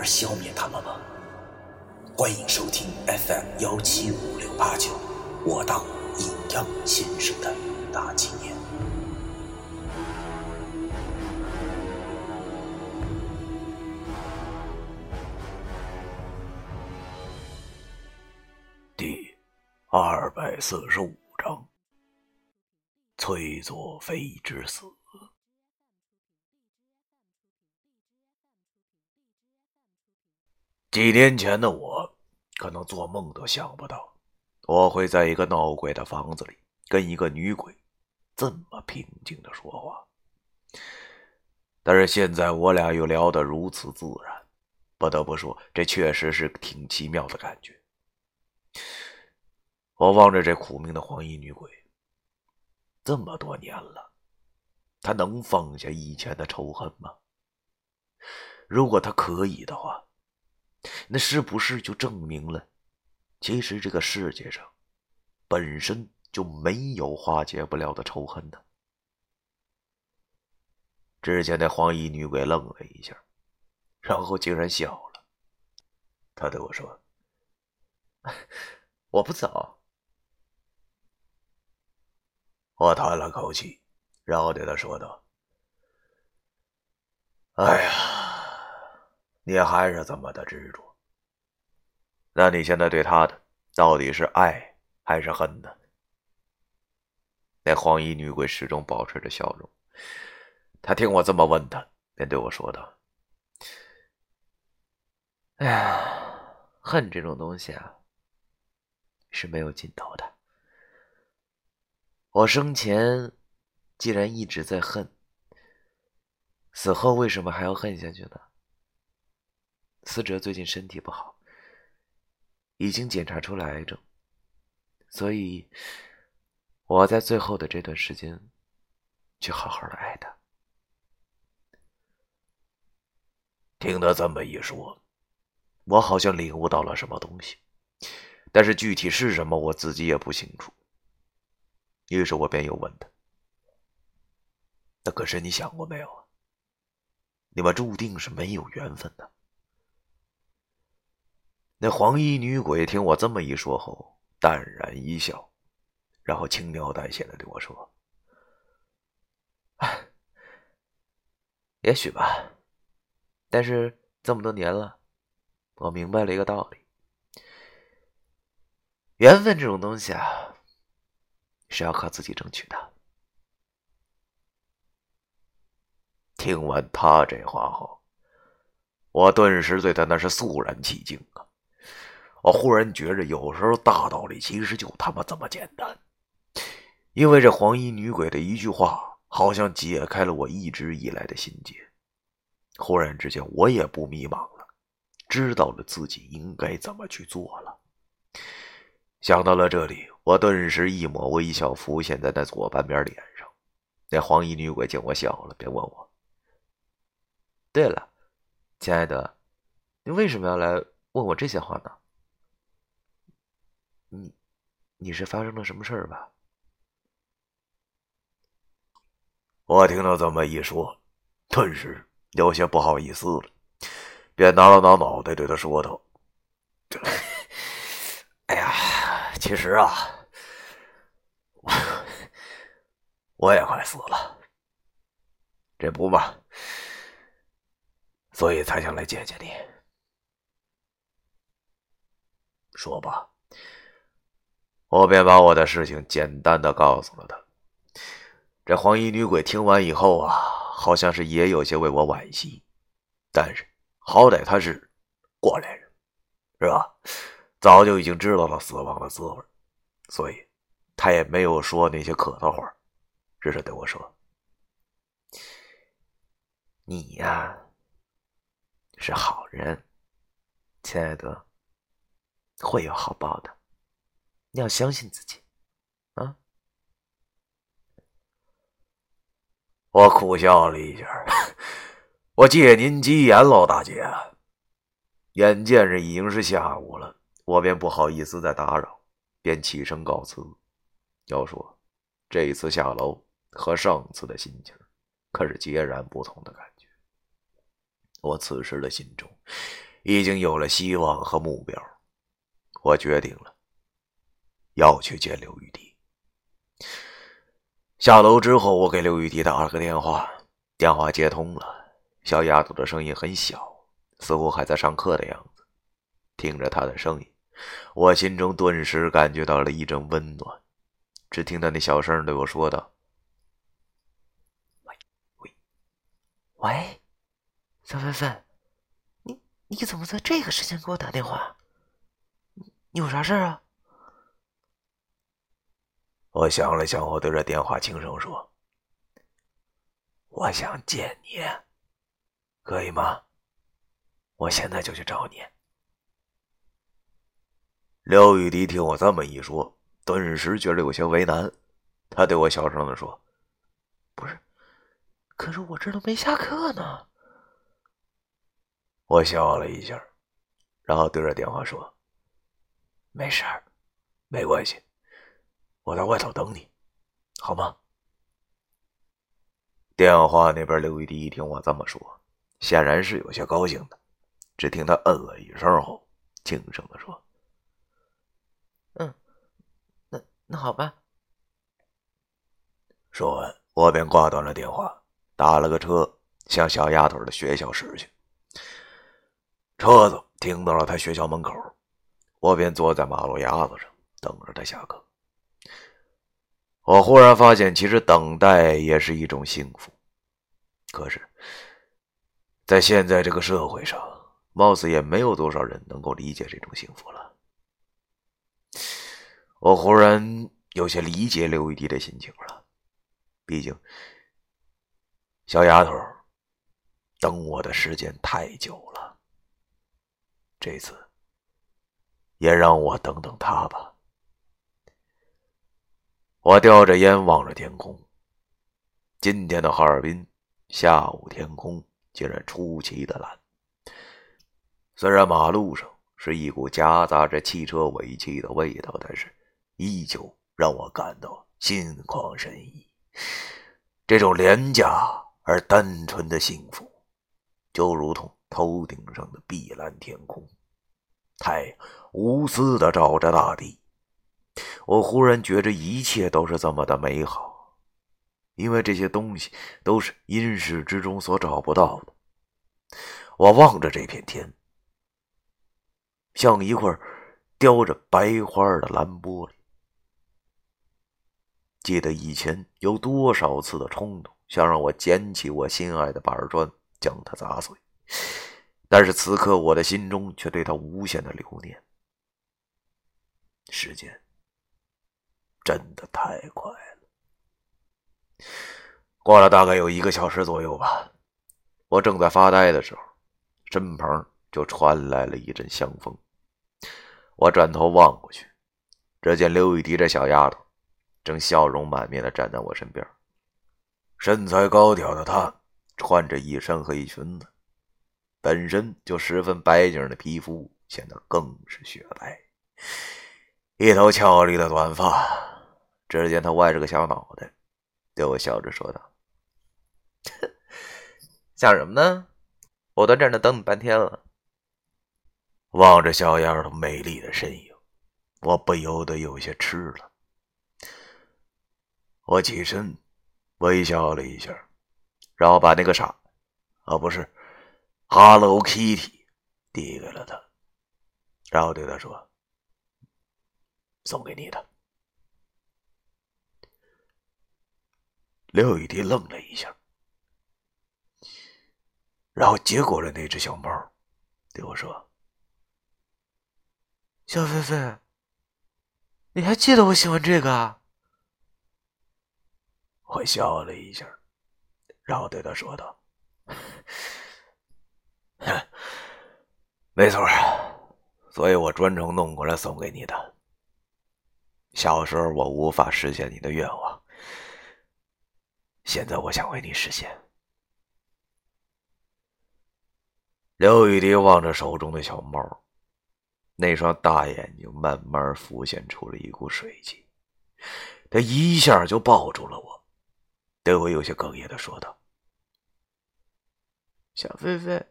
而消灭他们吗？欢迎收听 FM 幺七五六八九，我当阴阳先生的大纪念。第二百四十五章：崔佐飞之死。几年前的我，可能做梦都想不到，我会在一个闹鬼的房子里跟一个女鬼这么平静的说话。但是现在我俩又聊得如此自然，不得不说，这确实是挺奇妙的感觉。我望着这苦命的黄衣女鬼，这么多年了，她能放下以前的仇恨吗？如果她可以的话。那是不是就证明了，其实这个世界上本身就没有化解不了的仇恨呢？之前那黄衣女鬼愣了一下，然后竟然笑了。她对我说：“ 我不走。”我叹了口气，然后对她说道：“哎呀。”你还是这么的执着，那你现在对他的到底是爱还是恨呢？那黄衣女鬼始终保持着笑容，她听我这么问她，便对我说道：“哎呀，恨这种东西啊，是没有尽头的。我生前既然一直在恨，死后为什么还要恨下去呢？”思哲最近身体不好，已经检查出了癌症，所以我在最后的这段时间，去好好的爱他。听他这么一说，我好像领悟到了什么东西，但是具体是什么，我自己也不清楚。于是我便又问他：“那可是你想过没有啊？你们注定是没有缘分的。”那黄衣女鬼听我这么一说后，淡然一笑，然后轻描淡写的对我说：“也许吧，但是这么多年了，我明白了一个道理：缘分这种东西啊，是要靠自己争取的。”听完他这话后，我顿时对他那是肃然起敬啊。我忽然觉着，有时候大道理其实就他妈这么简单。因为这黄衣女鬼的一句话，好像解开了我一直以来的心结。忽然之间，我也不迷茫了，知道了自己应该怎么去做了。想到了这里，我顿时一抹微笑浮现在那左半边脸上。那黄衣女鬼见我笑了，便问我：“对了，亲爱的，你为什么要来问我这些话呢？”你，你是发生了什么事儿吧？我听到这么一说，顿时有些不好意思了，便挠了挠脑袋，对他说道：“哎呀，其实啊，我我也快死了，这不嘛，所以才想来见见你。说吧。”我便把我的事情简单的告诉了他。这黄衣女鬼听完以后啊，好像是也有些为我惋惜，但是好歹她是过来人，是吧？早就已经知道了死亡的滋味，所以她也没有说那些客套话，只是对我说：“你呀，是好人，亲爱的，会有好报的，你要相信自己，啊！我苦笑了一下，我借您吉言老，大姐。眼见着已经是下午了，我便不好意思再打扰，便起身告辞。要说这一次下楼和上次的心情，可是截然不同的感觉。我此时的心中已经有了希望和目标，我决定了要去见刘玉迪。下楼之后，我给刘玉迪打了个电话，电话接通了。小丫头的声音很小，似乎还在上课的样子。听着她的声音，我心中顿时感觉到了一阵温暖。只听到那小声对我说道：“喂喂喂，小菲菲，你你怎么在这个时间给我打电话？你有啥事啊？”我想了想，我对着电话轻声说：“我想见你，可以吗？我现在就去找你。”刘雨迪听我这么一说，顿时觉得有些为难。他对我小声的说：“不是，可是我这都没下课呢。”我笑了一下，然后对着电话说：“没事儿，没关系。”我在外头等你，好吗？电话那边，刘玉迪一听我这么说，显然是有些高兴的。只听他嗯了一声后，轻声的说：“嗯，那那好吧。”说完，我便挂断了电话，打了个车向小丫头的学校驶去。车子停到了她学校门口，我便坐在马路牙子上等着她下课。我忽然发现，其实等待也是一种幸福。可是，在现在这个社会上，貌似也没有多少人能够理解这种幸福了。我忽然有些理解刘玉迪的心情了。毕竟，小丫头等我的时间太久了。这次，也让我等等她吧。我叼着烟望着天空。今天的哈尔滨下午天空竟然出奇的蓝。虽然马路上是一股夹杂着汽车尾气的味道，但是依旧让我感到心旷神怡。这种廉价而单纯的幸福，就如同头顶上的碧蓝天空，太阳无私的照着大地。我忽然觉着一切都是这么的美好，因为这些东西都是阴世之中所找不到的。我望着这片天，像一块雕着白花的蓝玻璃。记得以前有多少次的冲动，想让我捡起我心爱的板砖，将它砸碎，但是此刻我的心中却对它无限的留念。时间。真的太快了，过了大概有一个小时左右吧。我正在发呆的时候，身旁就传来了一阵香风。我转头望过去，只见刘雨迪这小丫头正笑容满面的站在我身边。身材高挑的她，穿着一身黑裙子，本身就十分白净的皮肤显得更是雪白，一头俏丽的短发。只见他歪着个小脑袋，对我笑着说道：“ 想什么呢？我都站着等你半天了。”望着小丫头美丽的身影，我不由得有些痴了。我起身，微笑了一下，然后把那个傻，啊，不是，Hello Kitty，递给了他，然后对他说：“送给你的。”刘雨迪愣了一下，然后接过了那只小猫，对我说：“小菲菲，你还记得我喜欢这个？”我笑了一下，然后对他说道：“ 没错，所以我专程弄过来送给你的。小时候我无法实现你的愿望，现在我想为你实现。刘雨迪望着手中的小猫，那双大眼睛慢慢浮现出了一股水汽，他一下就抱住了我，对我有些哽咽的说道：“小菲菲，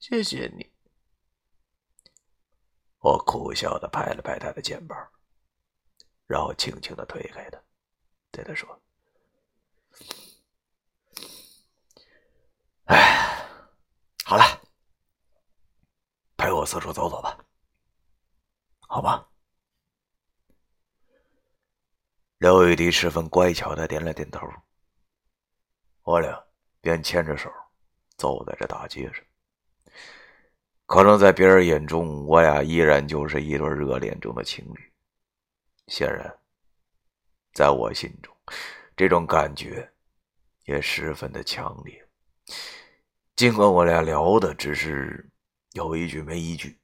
谢谢你。”我苦笑的拍了拍他的肩膀。然后轻轻的推开他，对他说：“哎，好了，陪我四处走走吧，好吧？”刘雨迪十分乖巧的点了点头。我俩便牵着手走在这大街上。可能在别人眼中，我俩依然就是一对热恋中的情侣。显然，在我心中，这种感觉也十分的强烈。尽管我俩聊的只是有一句没一句，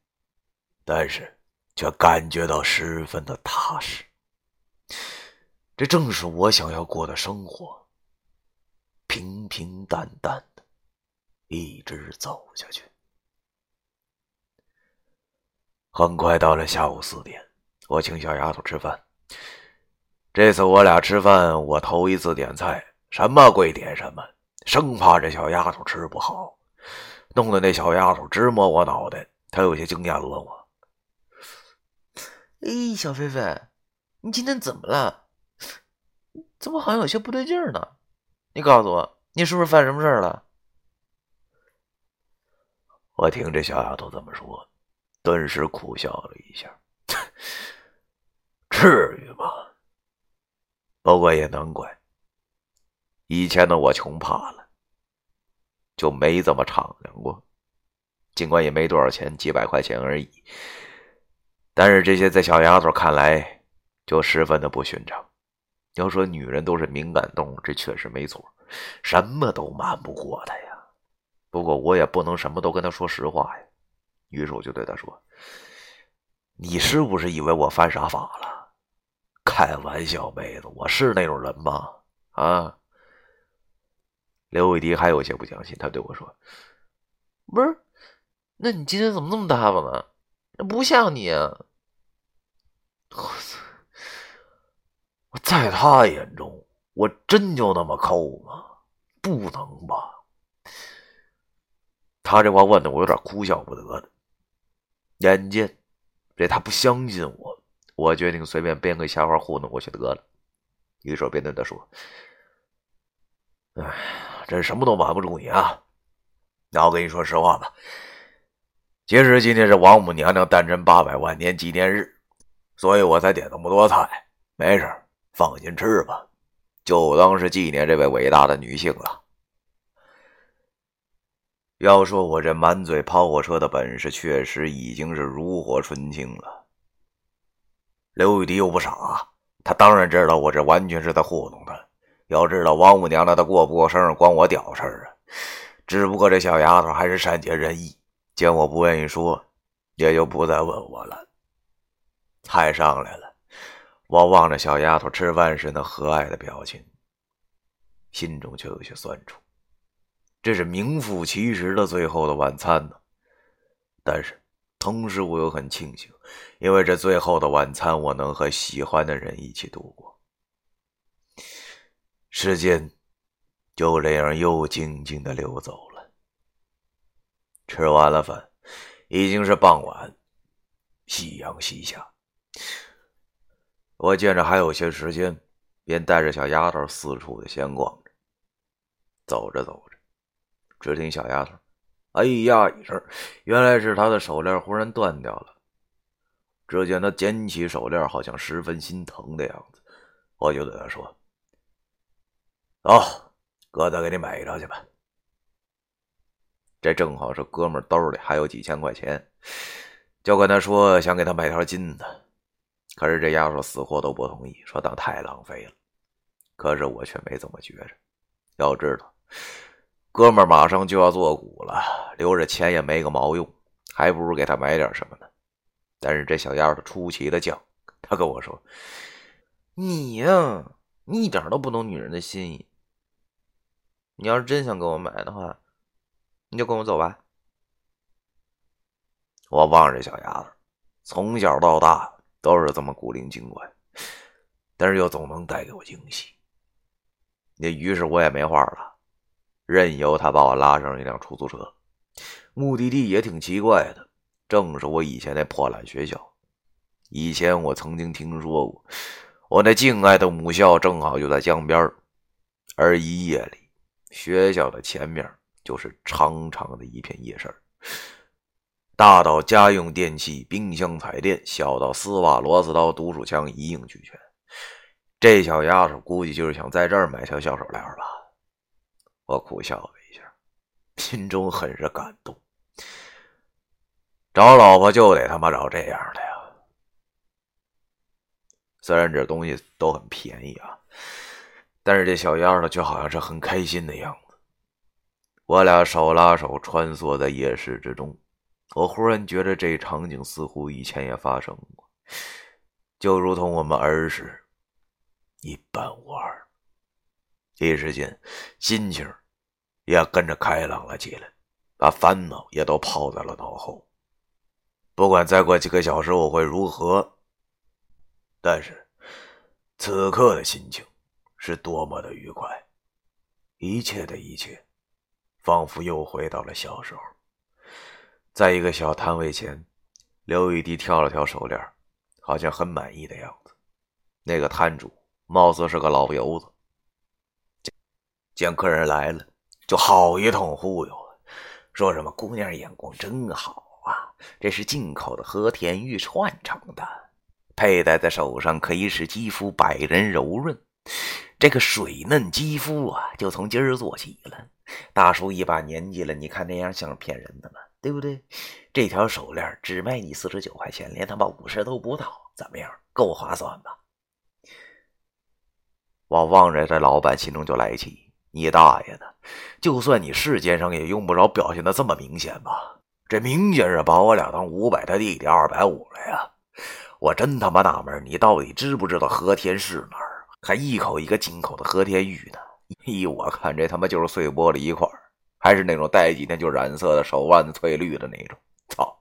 但是却感觉到十分的踏实。这正是我想要过的生活，平平淡淡的，一直走下去。很快到了下午四点。我请小丫头吃饭。这次我俩吃饭，我头一次点菜，什么贵点什么，生怕这小丫头吃不好，弄得那小丫头直摸我脑袋。她有些惊讶的问我：“哎，小菲菲，你今天怎么了？怎么好像有些不对劲呢？你告诉我，你是不是犯什么事了？”我听这小丫头这么说，顿时苦笑了一下。至于吗？不过也难怪，以前的我穷怕了，就没怎么敞亮过。尽管也没多少钱，几百块钱而已，但是这些在小丫头看来就十分的不寻常。要说女人都是敏感动物，这确实没错，什么都瞒不过她呀。不过我也不能什么都跟她说实话呀。于是我就对她说：“你是不是以为我犯啥法了？”开玩笑，妹子，我是那种人吗？啊！刘伟迪还有些不相信，他对我说：“不是，那你今天怎么那么大方呢？那不像你啊！”我操！我在他眼中，我真就那么抠吗？不能吧！他这话问的我有点哭笑不得的。眼见这他不相信我。我决定随便编个瞎话糊弄过去得了。于是便对他说：“哎，这什么都瞒不住你啊！那我跟你说实话吧，其实今天是王母娘娘诞辰八百万年纪念日，所以我才点那么多菜。没事，放心吃吧，就当是纪念这位伟大的女性了。要说我这满嘴跑火车的本事，确实已经是炉火纯青了。”刘玉迪又不傻，他当然知道我这完全是在糊弄他。要知道，王母娘娘她过不过生日，关我屌事儿啊！只不过这小丫头还是善解人意，见我不愿意说，也就不再问我了。菜上来了，我望着小丫头吃饭时那和蔼的表情，心中却有些酸楚。这是名副其实的最后的晚餐呢，但是。同时，我又很庆幸，因为这最后的晚餐，我能和喜欢的人一起度过。时间就这样又静静的溜走了。吃完了饭，已经是傍晚，夕阳西下。我见着还有些时间，便带着小丫头四处的闲逛着。走着走着，只听小丫头。哎呀！一声，原来是他的手链忽然断掉了。只见他捡起手链，好像十分心疼的样子。我就对他说：“走，哥再给你买一条去吧。”这正好是哥们兜里还有几千块钱，就跟他说想给他买条金的。可是这丫头死活都不同意，说当太浪费了。可是我却没怎么觉着。要知道。哥们儿马上就要做股了，留着钱也没个毛用，还不如给他买点什么呢？但是这小丫头出奇的犟，她跟我说：“你呀，你一点都不懂女人的心意。你要是真想给我买的话，你就跟我走吧。”我望着小丫头，从小到大都是这么古灵精怪，但是又总能带给我惊喜。那于是我也没话了，任由他把我拉上一辆出租车，目的地也挺奇怪的，正是我以前那破烂学校。以前我曾经听说过，我那敬爱的母校正好就在江边而一夜里，学校的前面就是长长的一片夜市大到家用电器、冰箱、彩电，小到丝袜、螺丝刀、毒鼠枪，一应俱全。这小丫头估计就是想在这儿买条小手链吧。我苦笑了一下，心中很是感动。找老婆就得他妈找这样的呀！虽然这东西都很便宜啊，但是这小丫头却好像是很开心的样子。我俩手拉手穿梭在夜市之中。我忽然觉得这场景似乎以前也发生过，就如同我们儿时一般无二。一时间，心情也跟着开朗了起来，把烦恼也都抛在了脑后。不管再过几个小时我会如何，但是此刻的心情是多么的愉快，一切的一切，仿佛又回到了小时候。在一个小摊位前，刘玉迪挑了挑手链，好像很满意的样子。那个摊主貌似是个老油子，见客人来了，就好一通忽悠，说什么姑娘眼光真好啊，这是进口的和田玉串成的，佩戴在手上可以使肌肤百人柔润，这个水嫩肌肤啊，就从今儿做起了。大叔一把年纪了，你看那样像是骗人的吗？对不对？这条手链只卖你四十九块钱，连他妈五十都不到，怎么样？够划算吧？我望着这老板，心中就来气。你大爷的！就算你世间上也用不着表现的这么明显吧？这明显是把我俩当五百的弟弟二百五了呀！我真他妈纳闷，你到底知不知道和田是哪儿？还一口一个进口的和田玉呢？依我看，这他妈就是碎玻璃一块。还是那种戴几天就染色的手腕子翠绿的那种，操！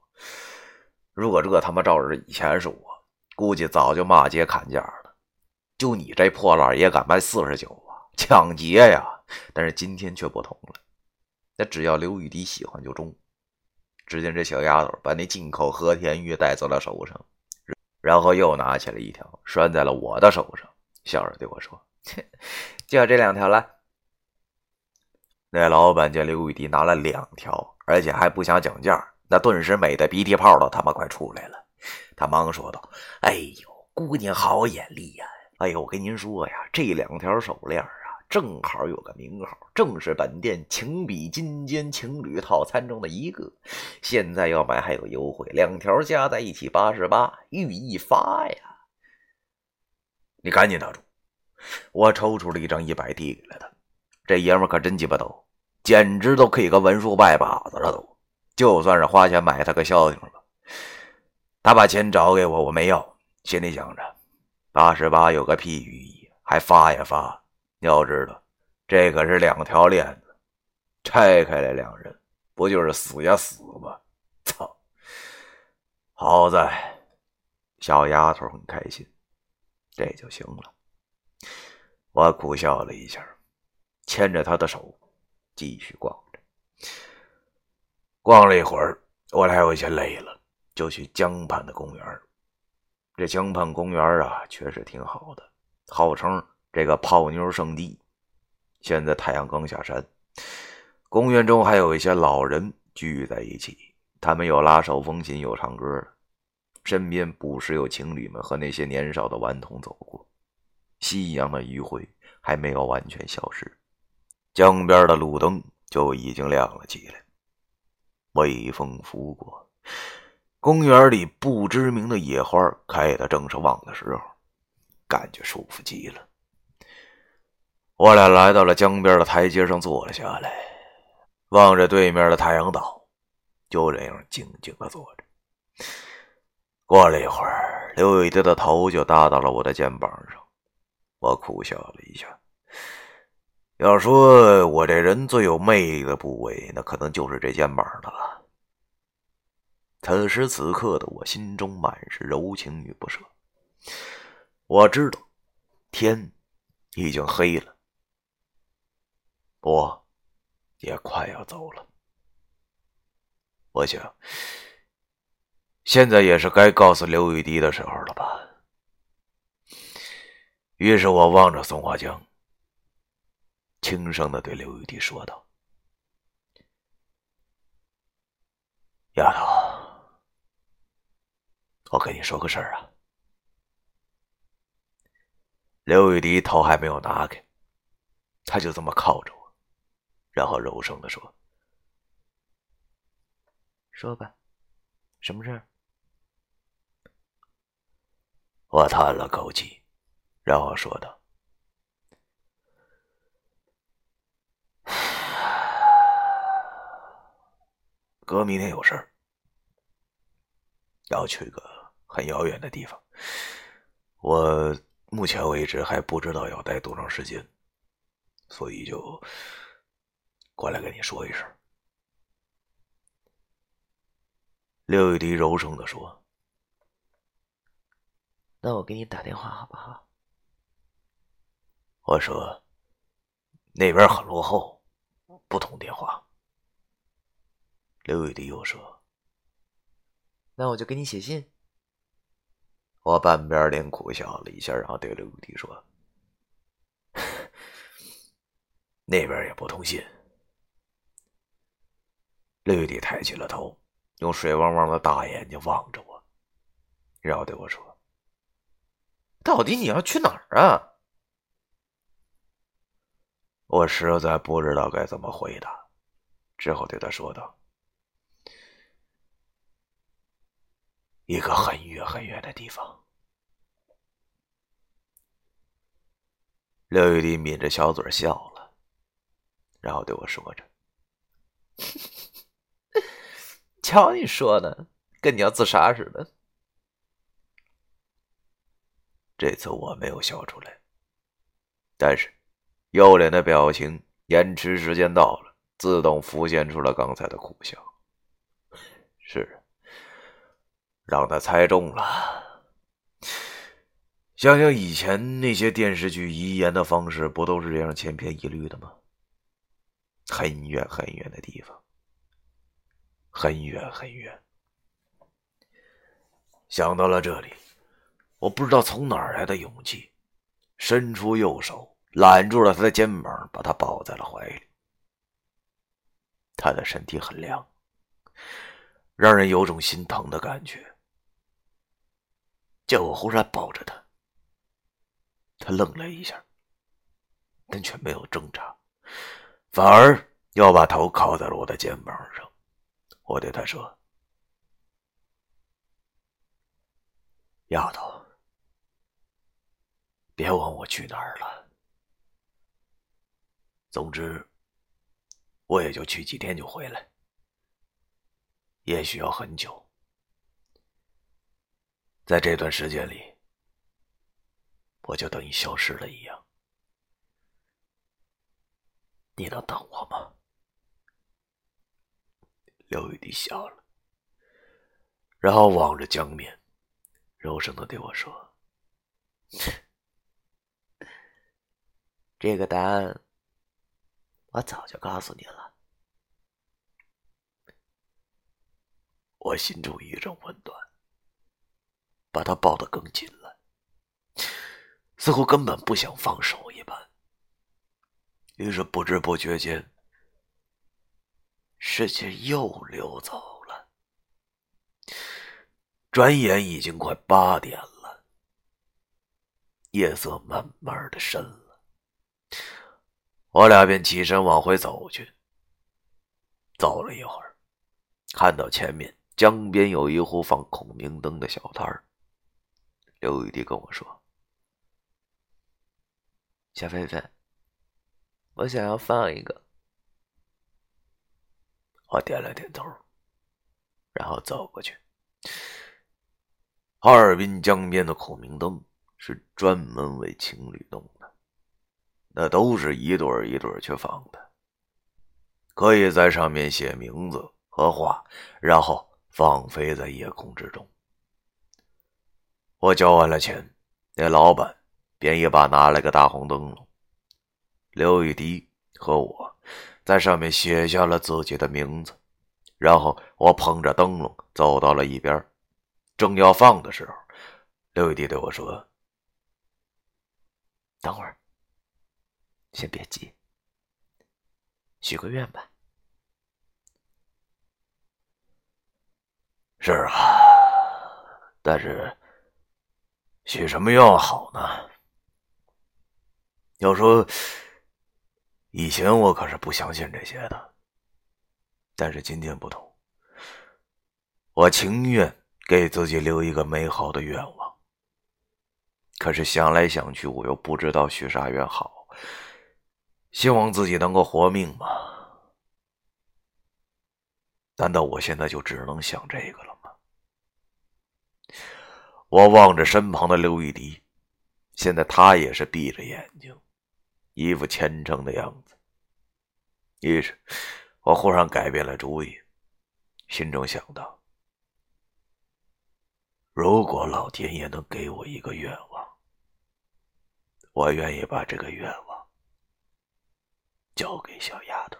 如果这他妈照着以前是我，估计早就骂街砍价了。就你这破烂也敢卖四十九啊？抢劫呀！但是今天却不同了，那只要刘玉迪喜欢就中。只见这小丫头把那进口和田玉戴在了手上，然后又拿起了一条拴在了我的手上，笑着对我说：“切就这两条了。”那老板见刘玉迪拿了两条，而且还不想讲价，那顿时美的鼻涕泡都他妈快出来了。他忙说道：“哎呦，姑娘好眼力呀！哎呦，我跟您说呀，这两条手链，正好有个名号，正是本店情比金坚情侣套餐中的一个。现在要买还有优惠，两条加在一起八十八，寓意发呀！你赶紧拿住！我抽出了一张一百递给了他，这爷们可真鸡巴逗。”简直都可以跟文书拜把子了，都就算是花钱买他个消停了。他把钱找给我，我没要，心里想着八十八有个屁寓意，还发呀发。要知道，这可是两条链子，拆开来两人不就是死呀死吗？操！好在小丫头很开心，这就行了。我苦笑了一下，牵着她的手。继续逛着，逛了一会儿，我俩有些累了，就去江畔的公园。这江畔公园啊，确实挺好的，号称这个泡妞圣地。现在太阳刚下山，公园中还有一些老人聚在一起，他们有拉手风琴，有唱歌，身边不时有情侣们和那些年少的顽童走过。夕阳的余晖还没有完全消失。江边的路灯就已经亮了起来，微风拂过，公园里不知名的野花开的正是旺的时候，感觉舒服极了。我俩来到了江边的台阶上坐了下来，望着对面的太阳岛，就这样静静的坐着。过了一会儿，刘雨迪的头就搭到了我的肩膀上，我苦笑了一下。要说我这人最有魅力的部位，那可能就是这肩膀了。此时此刻的我心中满是柔情与不舍。我知道天已经黑了，我也快要走了。我想，现在也是该告诉刘雨迪的时候了吧。于是我望着松花江，轻声的对刘雨迪说道：“丫头，我跟你说个事儿啊。”刘雨迪头还没有拿开，他就这么靠着，然后柔声的说：“说吧，什么事儿？”我叹了口气，然后说道：“哥明天有事儿，要去个很遥远的地方，我。”目前为止还不知道要待多长时间，所以就过来跟你说一声。”刘雨迪柔声的说，“那我给你打电话好不好？”我说：“那边很落后，不通电话。”刘雨迪又说：“那我就给你写信。”我半边脸苦笑了一下，然后对刘雨迪说：“那边也不通信。”刘雨迪抬起了头，用水汪汪的大眼睛望着我，然后对我说：“到底你要去哪儿啊？”我实在不知道该怎么回答，只好对他说道：“一个很远很远的地方。”刘玉帝抿着小嘴笑了，然后对我说着：“瞧你说的，跟你要自杀似的。”这次我没有笑出来，但是右脸的表情延迟时间到了，自动浮现出了刚才的苦笑。是，让他猜中了。想想以前那些电视剧遗言的方式，不都是这样千篇一律的吗？很远很远的地方，很远很远。想到了这里，我不知道从哪儿来的勇气，伸出右手揽住了他的肩膀，把他抱在了怀里。他的身体很凉，让人有种心疼的感觉。叫我忽然抱着他。他愣了一下，但却没有挣扎，反而又把头靠在了我的肩膀上。我对他说：“丫头，别问我去哪儿了。总之，我也就去几天就回来，也许要很久。在这段时间里。”我就等于消失了一样，你能等我吗？刘雨滴笑了，然后望着江面，柔声的对我说：“这个答案，我早就告诉你了。”我心中一阵温暖，把他抱得更紧了。似乎根本不想放手一般，于是不知不觉间，时间又溜走了。转眼已经快八点了，夜色慢慢的深了，我俩便起身往回走去。走了一会儿，看到前面江边有一户放孔明灯的小摊儿，刘雨迪跟我说。小菲菲，我想要放一个。我点了点头，然后走过去。哈尔滨江边的孔明灯是专门为情侣弄的，那都是一对一对去放的，可以在上面写名字和话，然后放飞在夜空之中。我交完了钱，那老板便一把拿了个大红灯笼。刘雨迪和我在上面写下了自己的名字，然后我捧着灯笼走到了一边，正要放的时候，刘雨迪对我说：“等会儿，先别急，许个愿吧。”是啊，但是。许什么愿好呢？要说以前我可是不相信这些的，但是今天不同，我情愿给自己留一个美好的愿望。可是想来想去，我又不知道许啥愿好。希望自己能够活命吗？难道我现在就只能想这个了吗？我望着身旁的刘玉迪，现在他也是闭着眼睛，一副虔诚的样子。于是，我忽然改变了主意，心中想到：如果老天爷能给我一个愿望，我愿意把这个愿望交给小丫头，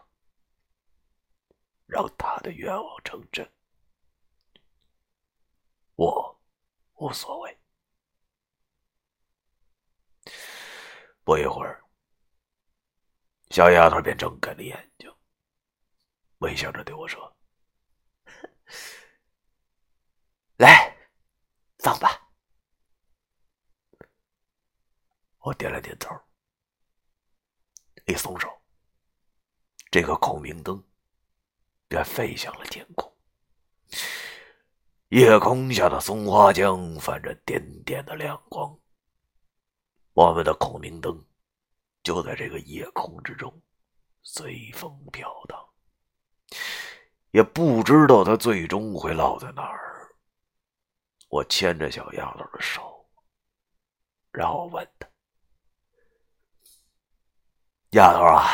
让她的愿望成真。我。无所谓。不一会儿，小丫头便睁开了眼睛，微笑着对我说：“来，放吧。”我点了点头，一松手，这个孔明灯便飞向了天空。夜空下的松花江泛着点点的亮光，我们的孔明灯就在这个夜空之中随风飘荡，也不知道它最终会落在哪儿。我牵着小丫头的手，然后问她：“丫头啊，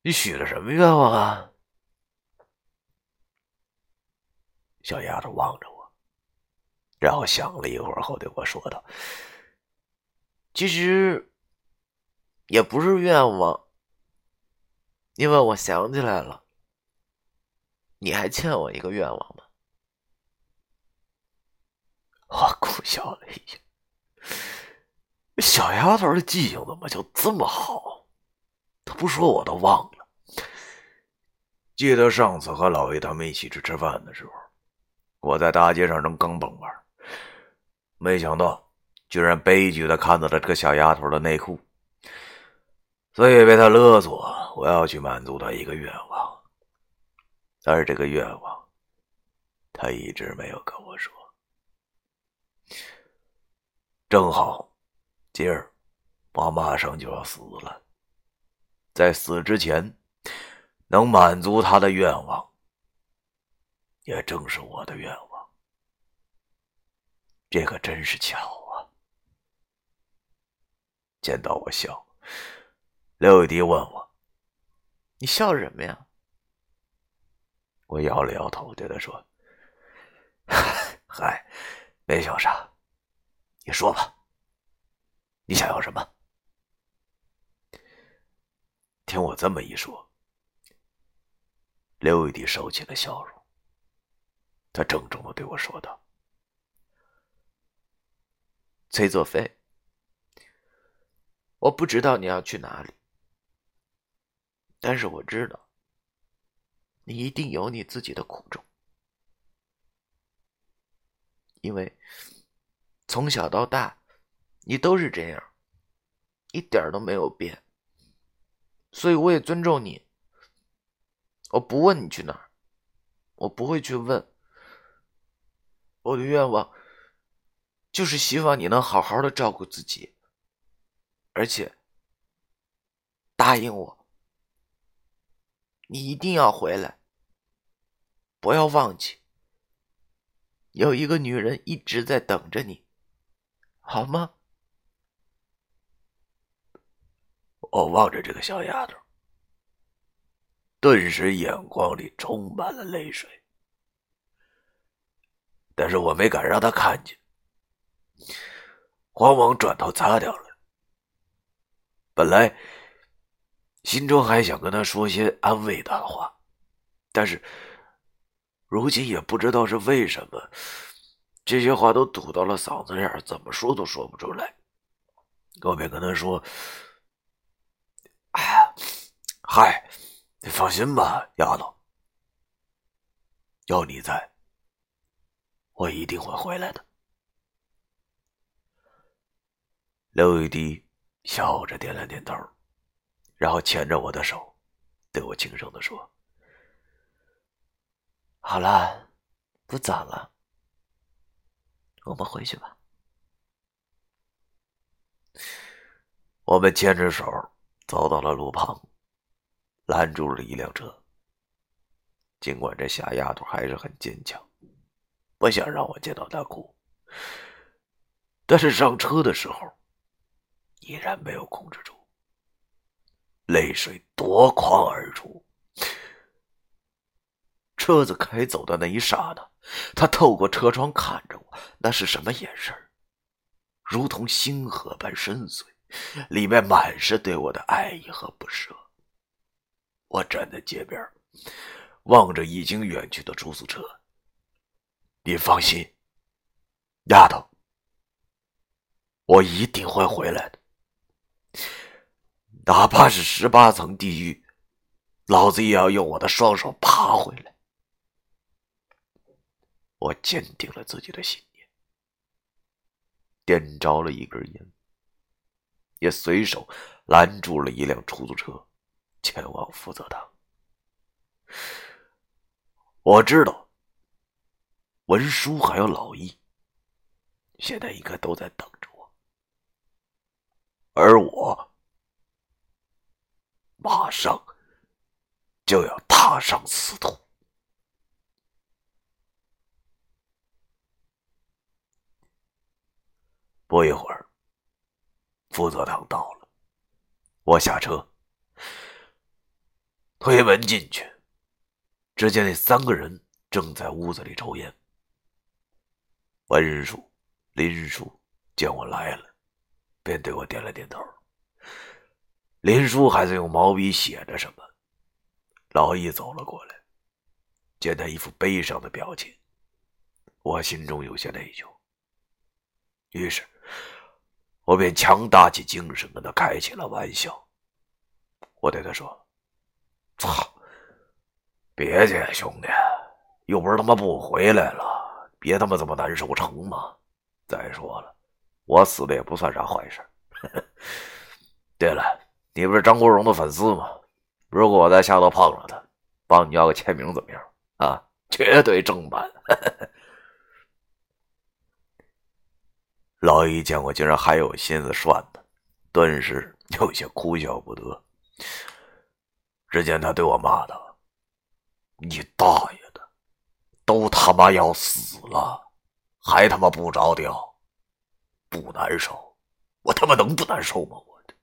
你许了什么愿望啊？”小丫头望着我，然后想了一会儿后对我说道：“其实也不是愿望，因为我想起来了，你还欠我一个愿望吗？” 我苦笑了一下，小丫头的记性怎么就这么好？她不说我都忘了。记得上次和老魏他们一起去吃饭的时候。我在大街上扔钢蹦玩，没想到居然悲剧的看到了这个小丫头的内裤，所以被她勒索，我要去满足她一个愿望，但是这个愿望，她一直没有跟我说。正好今儿我马上就要死了，在死之前能满足她的愿望。也正是我的愿望，这可真是巧！见到我笑，刘雨迪问我：“你笑什么呀？”我摇了摇头，对他说：“ 嗨，没笑啥。你说吧，你想要什么？”听我这么一说，刘雨迪收起了笑容。他郑重的对我说道：“崔作飞，我不知道你要去哪里，但是我知道，你一定有你自己的苦衷，因为从小到大，你都是这样，一点都没有变，所以我也尊重你。我不问你去哪儿，我不会去问。”我的愿望就是希望你能好好的照顾自己，而且答应我，你一定要回来，不要忘记，有一个女人一直在等着你，好吗？我望着这个小丫头，顿时眼光里充满了泪水，但是我没敢让她看见，慌忙转头擦掉了。本来心中还想跟他说些安慰他的话，但是如今也不知道是为什么，这些话都堵到了嗓子眼怎么说都说不出来。我便跟他说。哎，嗨，你放心吧，丫头。有你在，我一定会回来的。刘雨滴笑着点了点头，然后牵着我的手，对我轻声的说：“好了，不早了，我们回去吧。”我们牵着手。走到了路旁，拦住了一辆车。尽管这小丫头还是很坚强，不想让我见到她哭，但是上车的时候，依然没有控制住，泪水夺眶而出。车子开走的那一刹那，他透过车窗看着我，那是什么眼神？如同星河般深邃。里面满是对我的爱意和不舍。我站在街边，望着已经远去的出租车。你放心，丫头，我一定会回来的，哪怕是十八层地狱，老子也要用我的双手爬回来。我坚定了自己的信念，点着了一根烟。也随手拦住了一辆出租车，前往福泽堂。我知道，文书还有老易，现在应该都在等，而我马上就要踏上死途。不一会儿。福泽堂到了，我下车，推门进去，只见那三个人正在屋子里抽烟。文叔、林叔见我来了，便对我点了点头。林叔还在用毛笔写着什么。老易走了过来，见他一副悲伤的表情，我心中有些内疚，于是。我便强打起精神跟他开起了玩笑。我对他说：“操，别介，兄弟，又不是他妈不回来了，别他妈这么难受成吗？再说了，我死了也不算啥坏事。对了，你不是张国荣的粉丝吗？如果我在下头碰上他，帮你要个签名怎么样？啊，绝对正版。”老易见我竟然还有心思涮他，顿时有些哭笑不得。只见他对我骂道：“你大爷的，都他妈要死了，还他妈不着调，不难受？我他妈能不难受吗？我的！”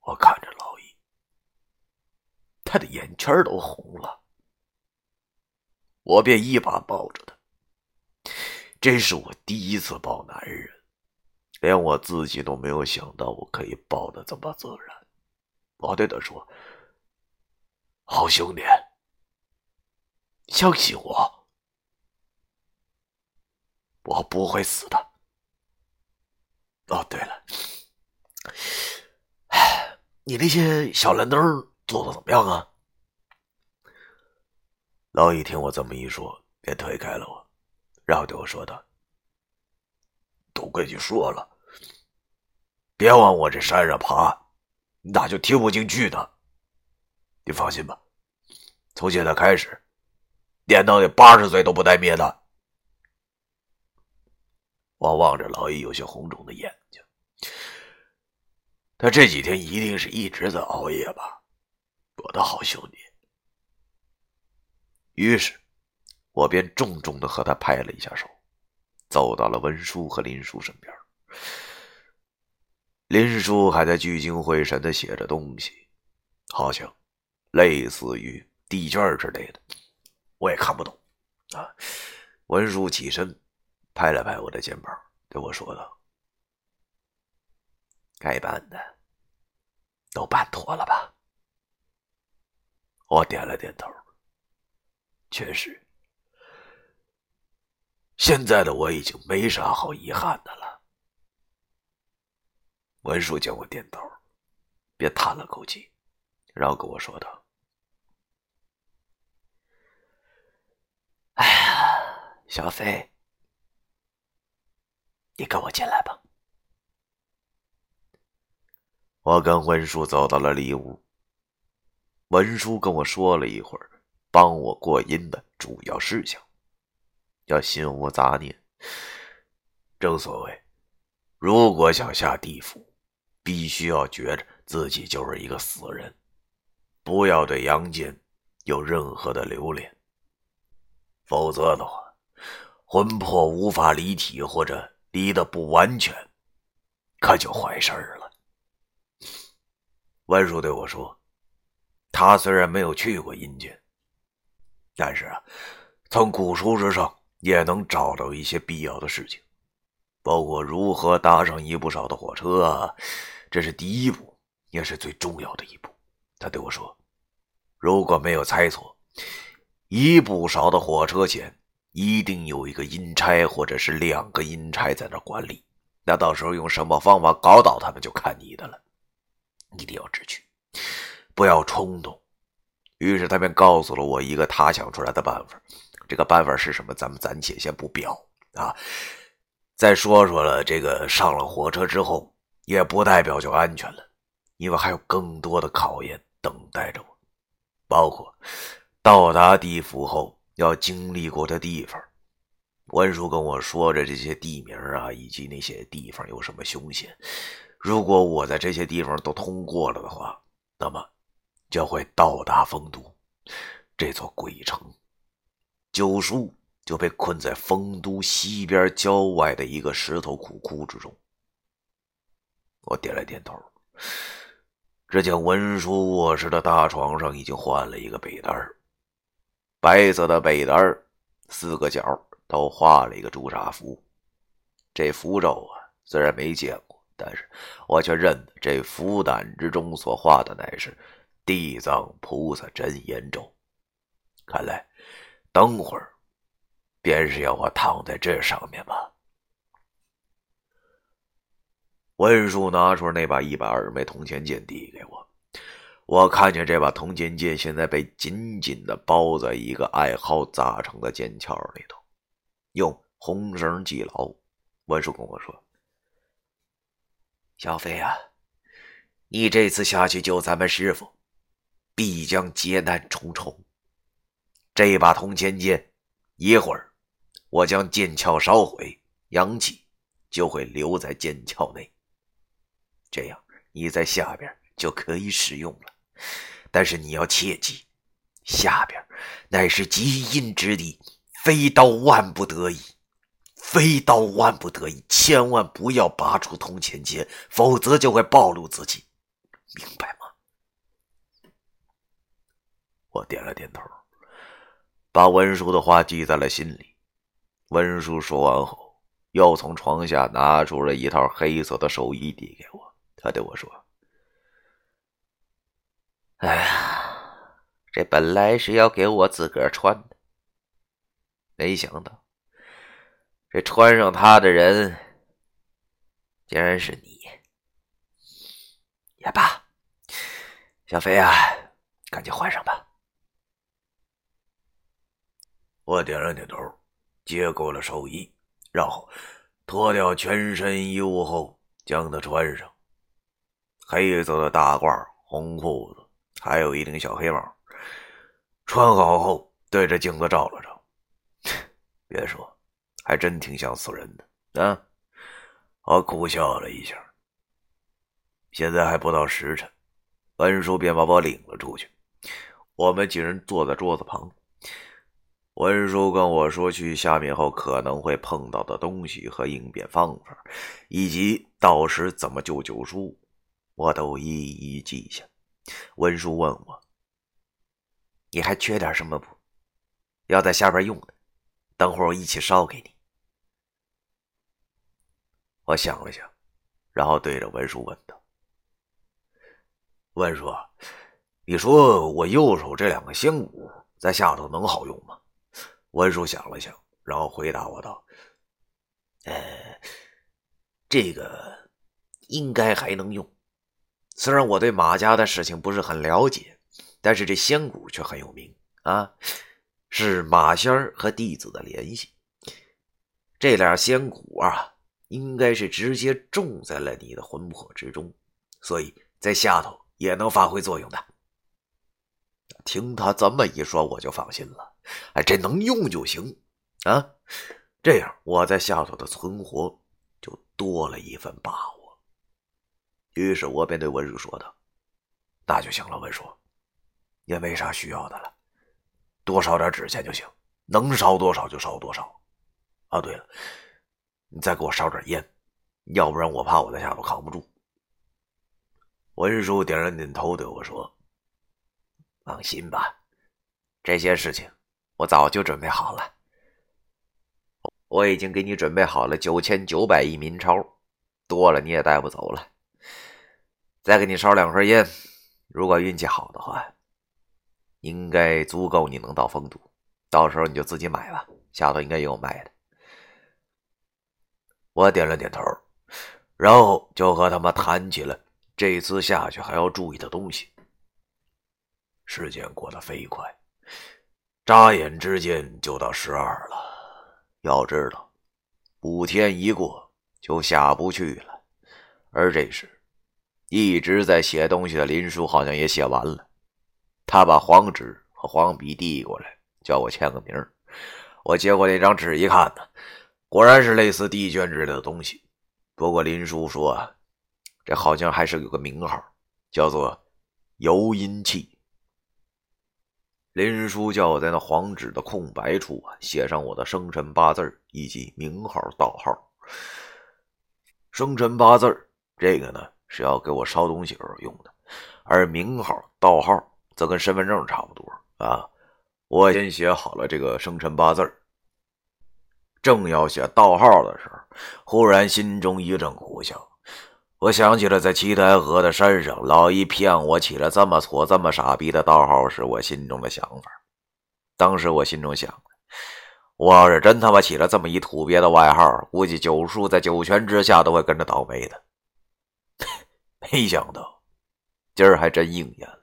我看着老易，他的眼圈都红了，我便一把抱着他。这是我第一次抱男人，连我自己都没有想到我可以抱的这么自然。我对他说：“好兄弟，相信我，我不会死的。”哦，对了，你那些小蓝灯做的怎么样啊？老易听我这么一说，便推开了我。然后对我说道：“都跟你说了，别往我这山上爬，你咋就听不进去呢。你放心吧，从现在开始，电到你八十岁都不带灭的。”我望着老易有些红肿的眼睛，他这几天一定是一直在熬夜吧，我的好兄弟。于是。我便重重的和他拍了一下手，走到了文叔和林叔身边。林叔还在聚精会神的写着东西，好像类似于地卷之类的，我也看不懂。啊，文叔起身，拍了拍我的肩膀，对我说道：“该办的都办妥了吧？”我点了点头，确实，现在的我已经没啥好遗憾的了。文叔见我点头，便叹了口气，然后跟我说道：“哎呀，小飞，你跟我进来吧。”我跟文叔走到了里屋。文叔跟我说了一会儿，帮我过阴的主要事项，要心无杂念。正所谓，如果想下地府，必须要觉着自己就是一个死人，不要对阳间有任何的留恋。否则的话，魂魄无法离体或者离得不完全，可就坏事了。文叔对我说。他虽然没有去过阴间，但是啊，从古书之上也能找到一些必要的事情，包括如何搭上一部少的火车啊，这是第一步，也是最重要的一步。他对我说：“如果没有猜错，一部少的火车钱一定有一个阴差，或者是两个阴差在那管理。那到时候用什么方法搞倒他们，就看你的了。一定要知趣。”不要冲动。于是他便告诉了我一个他想出来的办法。这个办法是什么？咱们暂且先不表啊。再说说了，这个上了火车之后，也不代表就安全了，因为还有更多的考验等待着我，包括到达地府后要经历过的地方。文叔跟我说着这些地名啊，以及那些地方有什么凶险。如果我在这些地方都通过了的话，那么。就会到达丰都这座鬼城，九叔就被困在丰都西边郊外的一个石头苦窟之中。我点了点头，只见文书卧室的大床上已经换了一个被单白色的被单四个角都画了一个朱砂符。这符咒啊，虽然没见过，但是我却认得这符胆之中所画的乃是。地藏菩萨真言咒，看来等会儿便是要我躺在这上面吧。文叔拿出那把一百二十枚铜钱剑递给我，我看见这把铜钱剑现在被紧紧的包在一个艾蒿扎成的剑鞘里头，用红绳系牢。文叔跟我说：“小飞啊，你这次下去救咱们师傅。”必将劫难重重。这把铜钱剑，一会儿我将剑鞘烧毁，阳气就会留在剑鞘内。这样你在下边就可以使用了。但是你要切记，下边乃是极阴之地，非到万不得已，非到万不得已，千万不要拔出铜钱剑，否则就会暴露自己，明白吗？我点了点头，把文叔的话记在了心里。文叔说完后，又从床下拿出了一套黑色的寿衣递给我。他对我说：“哎呀，这本来是要给我自个儿穿的，没想到这穿上它的人竟然是你。也罢，小飞啊，赶紧换上吧。”我点了点头，接过了寿衣，然后脱掉全身衣物后，将它穿上。黑色的大褂、红裤子，还有一顶小黑帽。穿好后，对着镜子照了照，别说，还真挺像死人的啊！我苦笑了一下。现在还不到时辰，文叔便把我领了出去。我们几人坐在桌子旁。文叔跟我说去下面后可能会碰到的东西和应变方法，以及到时怎么救九叔，我都一一记下。文叔问我：“你还缺点什么不？要在下边用的，等会儿我一起烧给你。”我想了想，然后对着文叔问道：“文叔，你说我右手这两个仙骨在下头能好用吗？”文叔想了想，然后回答我道：“呃，这个应该还能用。虽然我对马家的事情不是很了解，但是这仙骨却很有名啊，是马仙儿和弟子的联系。这俩仙骨啊，应该是直接种在了你的魂魄之中，所以在下头也能发挥作用的。”听他这么一说，我就放心了。哎，这能用就行啊！这样我在下头的存活就多了一份把握。于是我便对文叔说道：“那就行了，文叔，也没啥需要的了，多烧点纸钱就行，能烧多少就烧多少。啊，对了，你再给我烧点烟，要不然我怕我在下头扛不住。”文叔点了点头，对我说。放心吧，这些事情我早就准备好了。我已经给你准备好了九千九百亿民钞，多了你也带不走了。再给你烧两盒烟，如果运气好的话，应该足够你能到丰都。到时候你就自己买吧，下头应该也有卖的。我点了点头，然后就和他们谈起了这次下去还要注意的东西。时间过得飞快，眨眼之间就到十二了。要知道，五天一过就下不去了。而这时，一直在写东西的林叔好像也写完了。他把黄纸和黄笔递过来，叫我签个名。我接过那张纸一看呢，果然是类似地卷之类的东西。不过林叔说，这好像还是有个名号，叫做游阴器。林叔叫我在那黄纸的空白处啊，写上我的生辰八字以及名号、道号。生辰八字这个呢是要给我烧东西时候用的，而名号、道号则跟身份证差不多啊。我先写好了这个生辰八字正要写道号的时候，忽然心中一阵苦笑。我想起了在七台河的山上，老一骗我起了这么错、这么傻逼的道号时，我心中的想法。当时我心中想我要是真他妈起了这么一土鳖的外号，估计九叔在九泉之下都会跟着倒霉的。没想到，今儿还真应验了。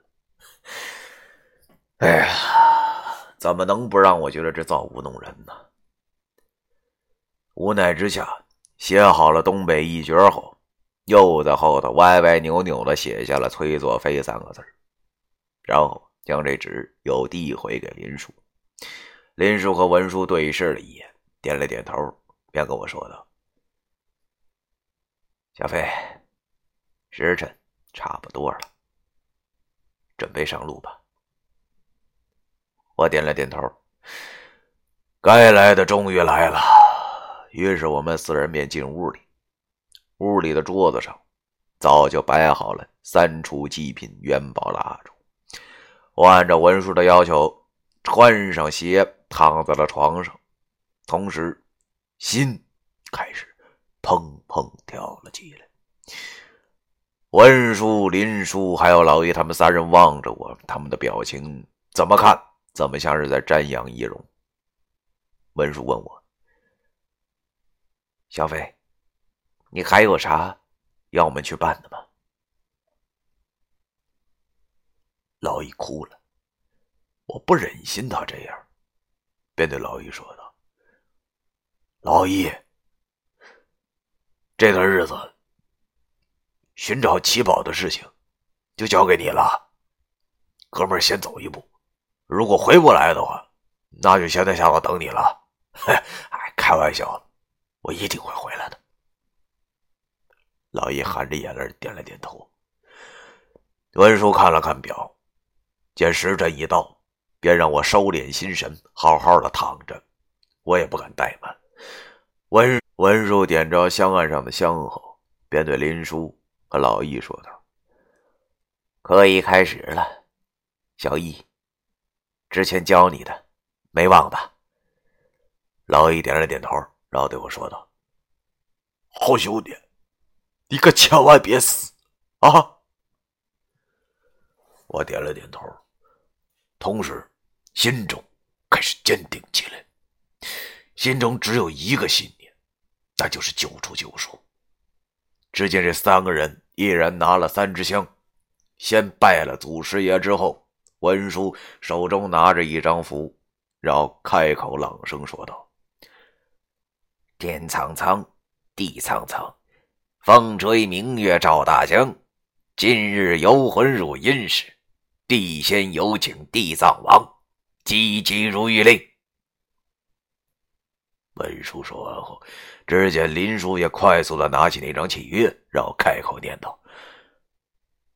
哎呀，怎么能不让我觉得这造物弄人呢？无奈之下，写好了东北一绝后。又在后头歪歪扭扭的写下了“崔作飞”三个字然后将这纸又递回给林叔。林叔和文叔对视了一眼，点了点头，便跟我说道：“小飞，时辰差不多了，准备上路吧。”我点了点头，该来的终于来了。于是我们四人便进屋里。屋里的桌子上早就摆好了三处祭品元宝蜡烛。我按照文书的要求，穿上鞋躺在了床上，同时心开始砰砰跳了起来。文叔、林叔还有老爷他们三人望着我，他们的表情怎么看怎么像是在瞻仰易容。文叔问我：“小飞。”你还有啥要我们去办的吗？老易哭了，我不忍心他这样，便对老易说道：“老易，这段日子寻找奇宝的事情就交给你了，哥们儿先走一步，如果回不来的话，那就先在下头等你了。哎，开玩笑，我一定会回来的。”老易含着眼泪点了点头。文叔看了看表，见时辰已到，便让我收敛心神，好好的躺着。我也不敢怠慢。文文叔点着香案上的香后，便对林叔老易说道：“可以开始了，小易，之前教你的，没忘吧？”老易点了点头，然后对我说道：“好兄弟，你可千万别死啊！”我点了点头，同时心中开始坚定起来，心中只有一个信念，那就是救出救赎。只见这三个人一人拿了三支香，先拜了祖师爷之后，文叔手中拿着一张符，然后开口朗声说道：“天苍苍，地苍苍，风吹明月照大江。今日游魂入阴时。”地仙有请地藏王，急急如律令。文书说完后，只见林叔也快速的拿起那张契约，然后开口念道：“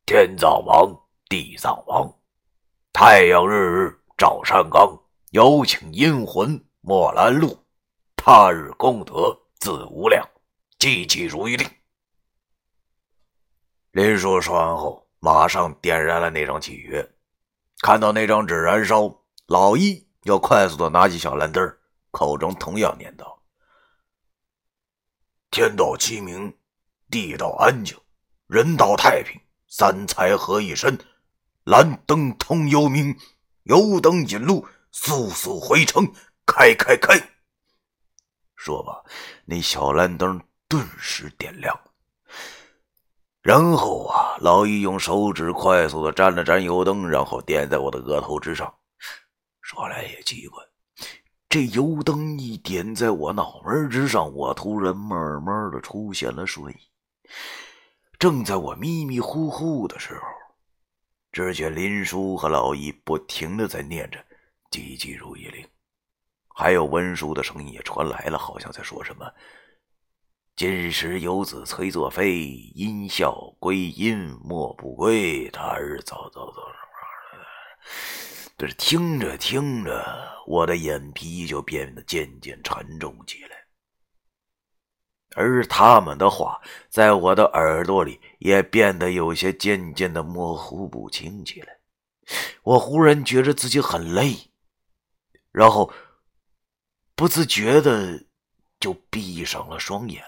天藏王，地藏王，太阳日日照山岗，有请阴魂莫拦路，他日功德自无量，急急如玉令。”林叔说完后。马上点燃了那张契约，看到那张纸燃烧，老一又快速的拿起小蓝灯，口中同样念道：“天道清明，地道安静，人道太平，三才合一身，蓝灯通幽冥，油灯引路，速速回城，开开开！”说罢，那小蓝灯顿时点亮。然后啊，老易用手指快速的沾了沾油灯，然后点在我的额头之上。说来也奇怪，这油灯一点在我脑门之上，我突然慢慢的出现了睡意。正在我迷迷糊糊的时候，只见林叔和老易不停的在念着“急急如意令”，还有文叔的声音也传来了，好像在说什么。今时游子催作飞，因笑归阴莫不归。他日早早早这是听着听着，我的眼皮就变得渐渐沉重起来，而他们的话在我的耳朵里也变得有些渐渐的模糊不清起来。我忽然觉着自己很累，然后不自觉的就闭上了双眼。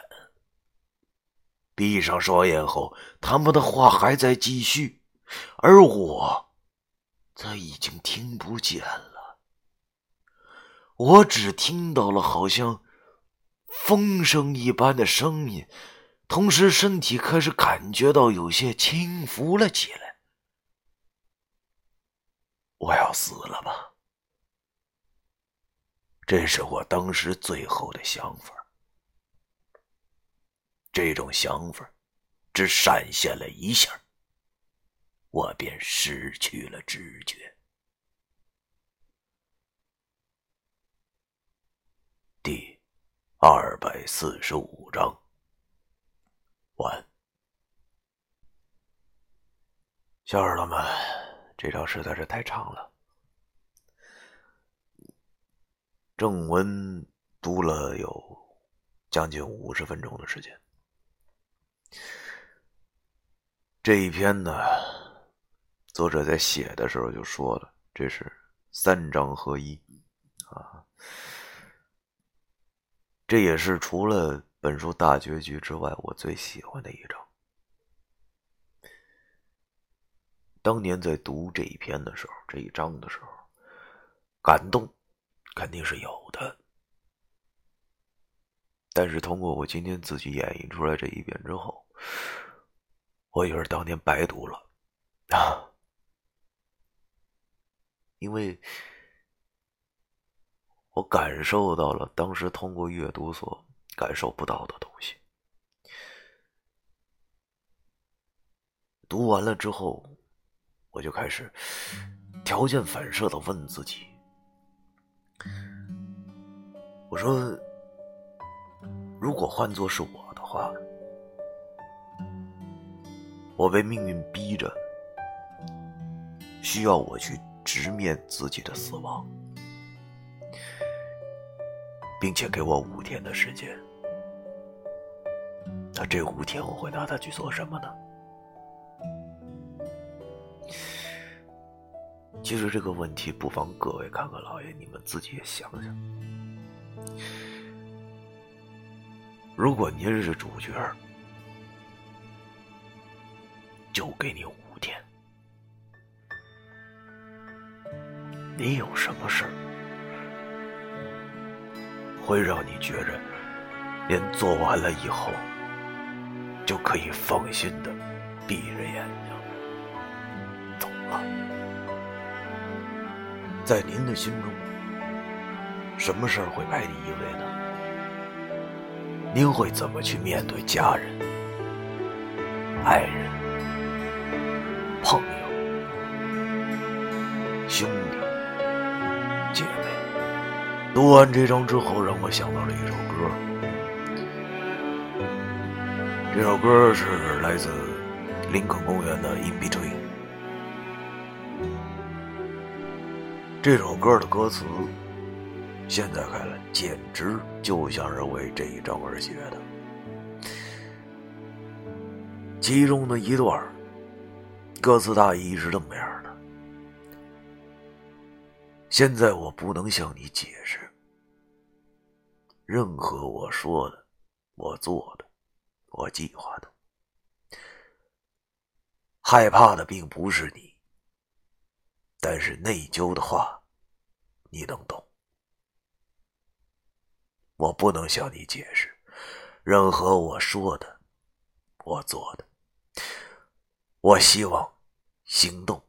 闭上双眼后，他们的话还在继续，而我，他已经听不见了。我只听到了好像风声一般的声音，同时身体开始感觉到有些轻浮了起来。我要死了吧？这是我当时最后的想法。这种想法只闪现了一下，我便失去了知觉。第二百四十五章完。小耳朵们，这章实在是太长了。正文读了有将近五十分钟的时间。这一篇呢，作者在写的时候就说了，这是三章合一啊。这也是除了本书大结局之外，我最喜欢的一章。当年在读这一篇的时候，这一章的时候，感动肯定是有的。但是通过我今天自己演绎出来这一遍之后，我以为当年白读了啊，因为我感受到了当时通过阅读所感受不到的东西。读完了之后，我就开始条件反射的问自己：“我说。”如果换做是我的话，我被命运逼着，需要我去直面自己的死亡，并且给我五天的时间。那这五天我会拿它去做什么呢？其实这个问题，不妨各位看看老爷，你们自己也想想。如果您是主角，就给你五你有什么事儿会让你觉着，连做完了以后就可以放心的闭着眼睛走了？在您的心中，什么事儿会排第一位呢？您会怎么去面对家人、爱人、读完这章之后，让我想到了一首歌。这首歌是来自林肯公园的《In Between》。这首歌的歌词。现在看来，简直就像是为这一章而写的。其中的一段歌词大意是这么样：现在我不能向你解释，任何我说的、我做的、我计划的，害怕的并不是你，但是内疚的话，你能懂。我不能向你解释，任何我说的、我做的。我希望行动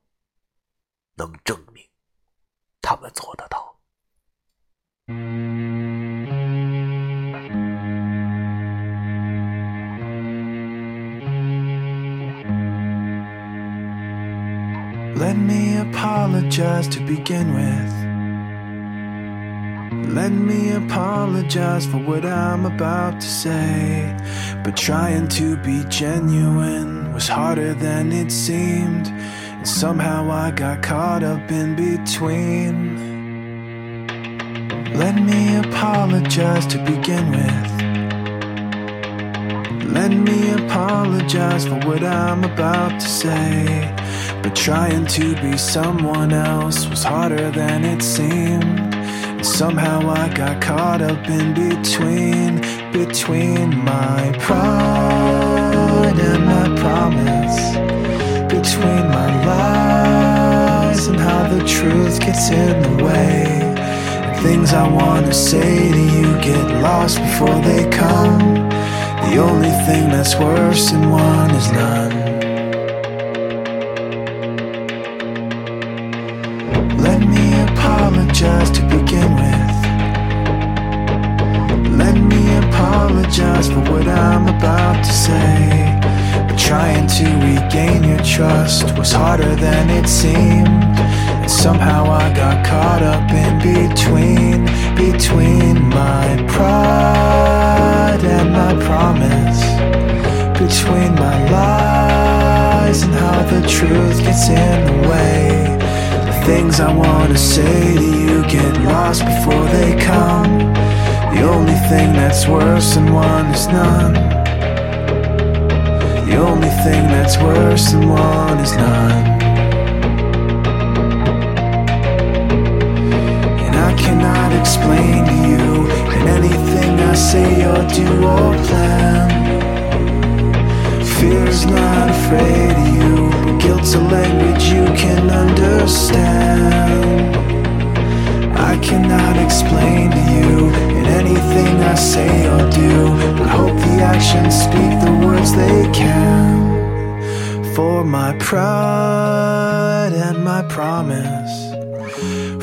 能证明他们做得到。Let me apologize to begin with. Let me apologize for what I'm about to say. But trying to be genuine was harder than it seemed. Somehow I got caught up in between. Let me apologize to begin with. Let me apologize for what I'm about to say. But trying to be someone else was harder than it seemed. And Somehow I got caught up in between, between my pride and my promise, between my lies and how the truth gets in the way. And things I wanna say to you get lost before they come. The only thing that's worse than one is none. Harder than it seemed. And somehow I got caught up in between, between my pride and my promise. Between my lies and how the truth gets in the way. The things I wanna say to you get lost before they come. The only thing that's worse than one is none. The only thing that's worse than one is none. And I cannot explain to you in anything I say or do or plan. Fear's not afraid of you, but guilt's a language you can understand. I cannot explain to you anything I say or do, but hope the actions speak the words they can. For my pride and my promise,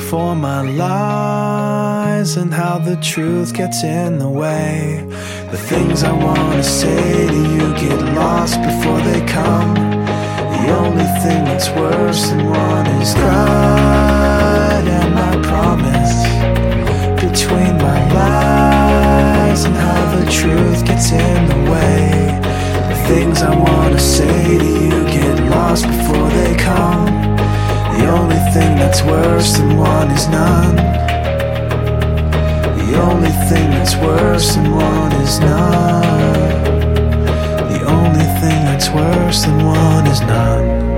for my lies and how the truth gets in the way. The things I wanna say to you get lost before they come. The only thing that's worse than one is pride and my promise. Between my lies and how the truth gets in the way. The things I wanna say to you get lost before they come. The only thing that's worse than one is none. The only thing that's worse than one is none. The only thing that's worse than one is none.